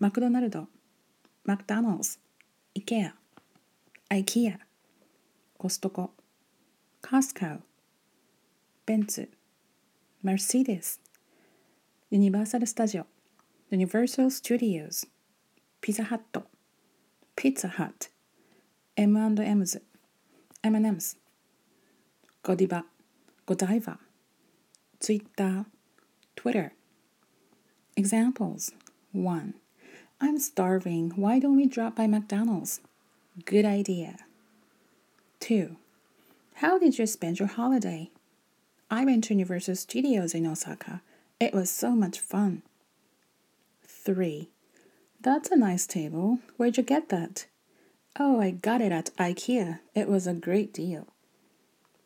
マクドナルド、マクダナルズ、イケア、アイキア、コストコ、カスカウ、ベンツ、メルセデス、ユニバーサル・スタジオ、ユニバーサル・スタジオズ、ピザハット、ピザハット、M&M's、M&M's、ゴディバ、ゴダイバ、ツイッター、ツイッター。Examples 1. I'm starving. Why don't we drop by McDonald's? Good idea. 2. How did you spend your holiday? I went to Universal Studios in Osaka. It was so much fun. 3. That's a nice table. Where'd you get that? Oh, I got it at IKEA. It was a great deal.